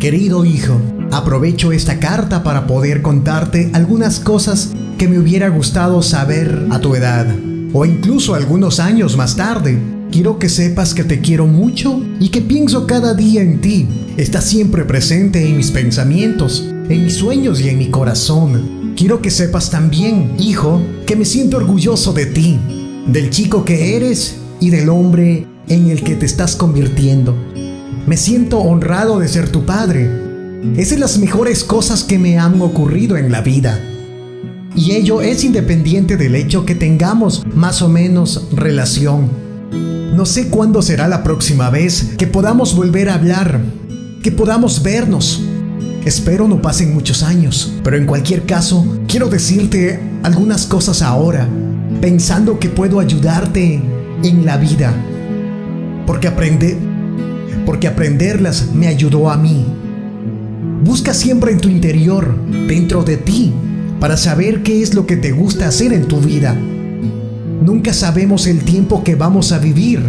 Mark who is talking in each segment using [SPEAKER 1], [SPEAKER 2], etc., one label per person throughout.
[SPEAKER 1] Querido hijo, aprovecho esta carta para poder contarte algunas cosas que me hubiera gustado saber a tu edad, o incluso algunos años más tarde. Quiero que sepas que te quiero mucho y que pienso cada día en ti. Estás siempre presente en mis pensamientos, en mis sueños y en mi corazón. Quiero que sepas también, hijo, que me siento orgulloso de ti, del chico que eres y del hombre en el que te estás convirtiendo. Me siento honrado de ser tu padre. Es de las mejores cosas que me han ocurrido en la vida. Y ello es independiente del hecho que tengamos más o menos relación. No sé cuándo será la próxima vez que podamos volver a hablar, que podamos vernos. Espero no pasen muchos años, pero en cualquier caso, quiero decirte algunas cosas ahora, pensando que puedo ayudarte en la vida. Porque aprender, porque aprenderlas me ayudó a mí. Busca siempre en tu interior, dentro de ti, para saber qué es lo que te gusta hacer en tu vida. Nunca sabemos el tiempo que vamos a vivir,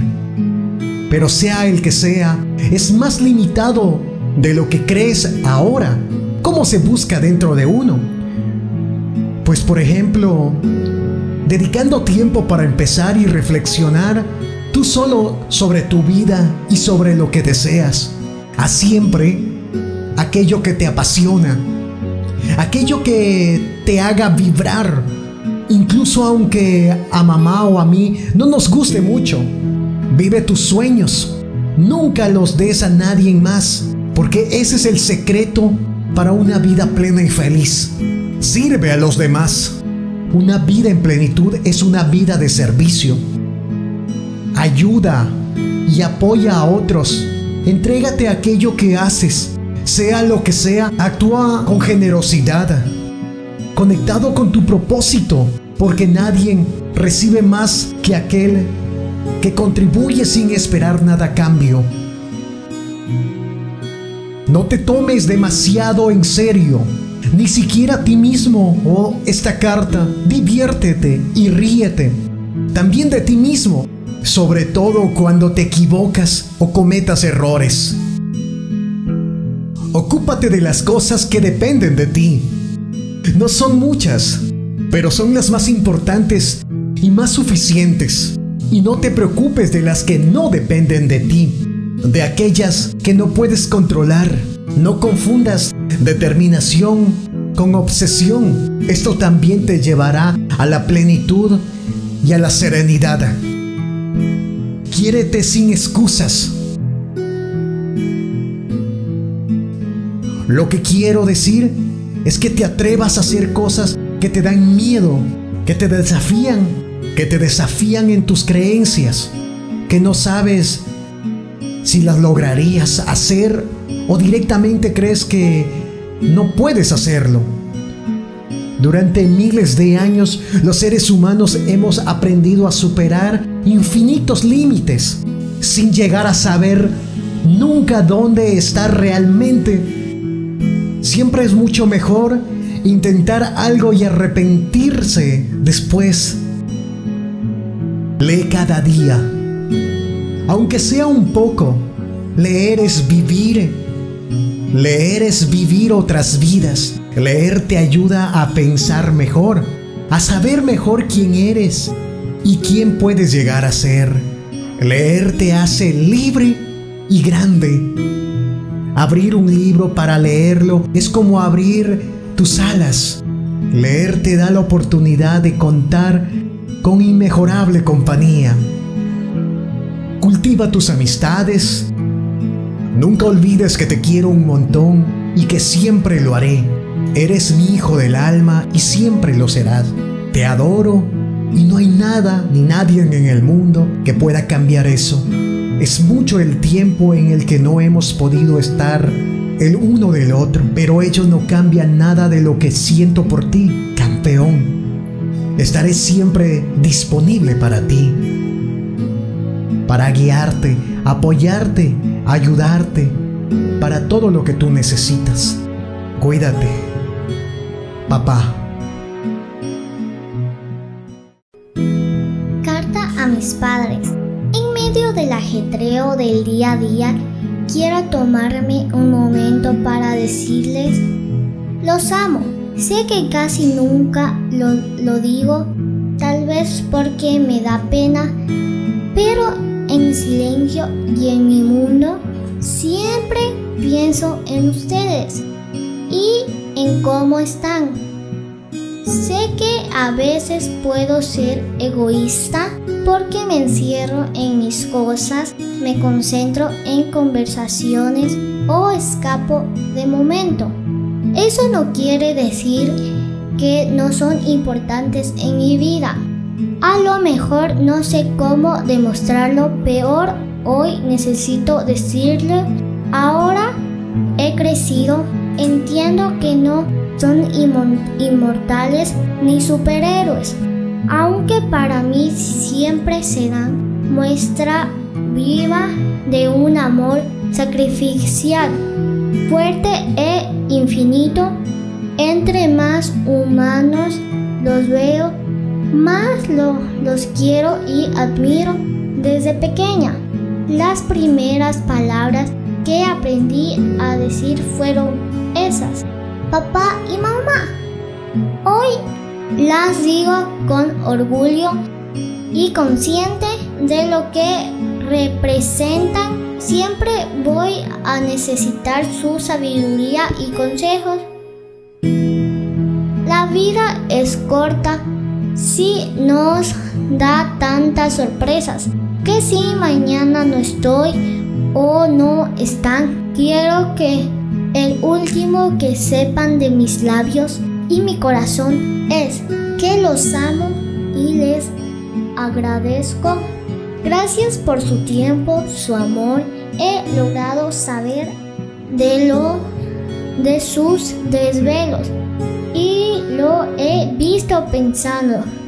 [SPEAKER 1] pero sea el que sea, es más limitado de lo que crees ahora. ¿Cómo se busca dentro de uno? Pues por ejemplo, dedicando tiempo para empezar y reflexionar tú solo sobre tu vida y sobre lo que deseas. Haz siempre aquello que te apasiona, aquello que te haga vibrar, incluso aunque a mamá o a mí no nos guste mucho. Vive tus sueños, nunca los des a nadie más, porque ese es el secreto para una vida plena y feliz. Sirve a los demás. Una vida en plenitud es una vida de servicio. Ayuda y apoya a otros. Entrégate a aquello que haces. Sea lo que sea, actúa con generosidad. Conectado con tu propósito, porque nadie recibe más que aquel que contribuye sin esperar nada a cambio. No te tomes demasiado en serio, ni siquiera a ti mismo o esta carta. Diviértete y ríete. También de ti mismo, sobre todo cuando te equivocas o cometas errores. Ocúpate de las cosas que dependen de ti. No son muchas, pero son las más importantes y más suficientes. Y no te preocupes de las que no dependen de ti, de aquellas que no puedes controlar. No confundas determinación con obsesión. Esto también te llevará a la plenitud y a la serenidad. Quiérete sin excusas. Lo que quiero decir es que te atrevas a hacer cosas que te dan miedo, que te desafían, que te desafían en tus creencias, que no sabes si las lograrías hacer o directamente crees que no puedes hacerlo. Durante miles de años los seres humanos hemos aprendido a superar infinitos límites sin llegar a saber nunca dónde estar realmente. Siempre es mucho mejor intentar algo y arrepentirse después. Lee cada día, aunque sea un poco. Leer es vivir. Leer es vivir otras vidas. Leer te ayuda a pensar mejor, a saber mejor quién eres y quién puedes llegar a ser. Leer te hace libre y grande. Abrir un libro para leerlo es como abrir tus alas. Leer te da la oportunidad de contar con inmejorable compañía. Cultiva tus amistades. Nunca olvides que te quiero un montón y que siempre lo haré. Eres mi hijo del alma y siempre lo serás. Te adoro y no hay nada ni nadie en el mundo que pueda cambiar eso. Es mucho el tiempo en el que no hemos podido estar el uno del otro, pero ello no cambia nada de lo que siento por ti, campeón. Estaré siempre disponible para ti, para guiarte, apoyarte, ayudarte, para todo lo que tú necesitas. Cuídate, papá.
[SPEAKER 2] Carta a mis padres medio del ajetreo del día a día, quiero tomarme un momento para decirles, los amo. Sé que casi nunca lo, lo digo, tal vez porque me da pena, pero en silencio y en mi mundo siempre pienso en ustedes y en cómo están. Sé que a veces puedo ser egoísta porque me encierro en mis cosas, me concentro en conversaciones o escapo de momento. Eso no quiere decir que no son importantes en mi vida. A lo mejor no sé cómo demostrarlo, peor hoy necesito decirle, ahora he crecido, entiendo que no son inmortales ni superhéroes, aunque para mí siempre serán muestra viva de un amor sacrificial, fuerte e infinito. Entre más humanos los veo, más los quiero y admiro desde pequeña. Las primeras palabras que aprendí a decir fueron esas papá y mamá. Hoy las digo con orgullo y consciente de lo que representan. Siempre voy a necesitar su sabiduría y consejos. La vida es corta si nos da tantas sorpresas que si mañana no estoy o no están, quiero que el último que sepan de mis labios y mi corazón es que los amo y les agradezco. Gracias por su tiempo, su amor. He logrado saber de lo de sus desvelos lo he visto pensando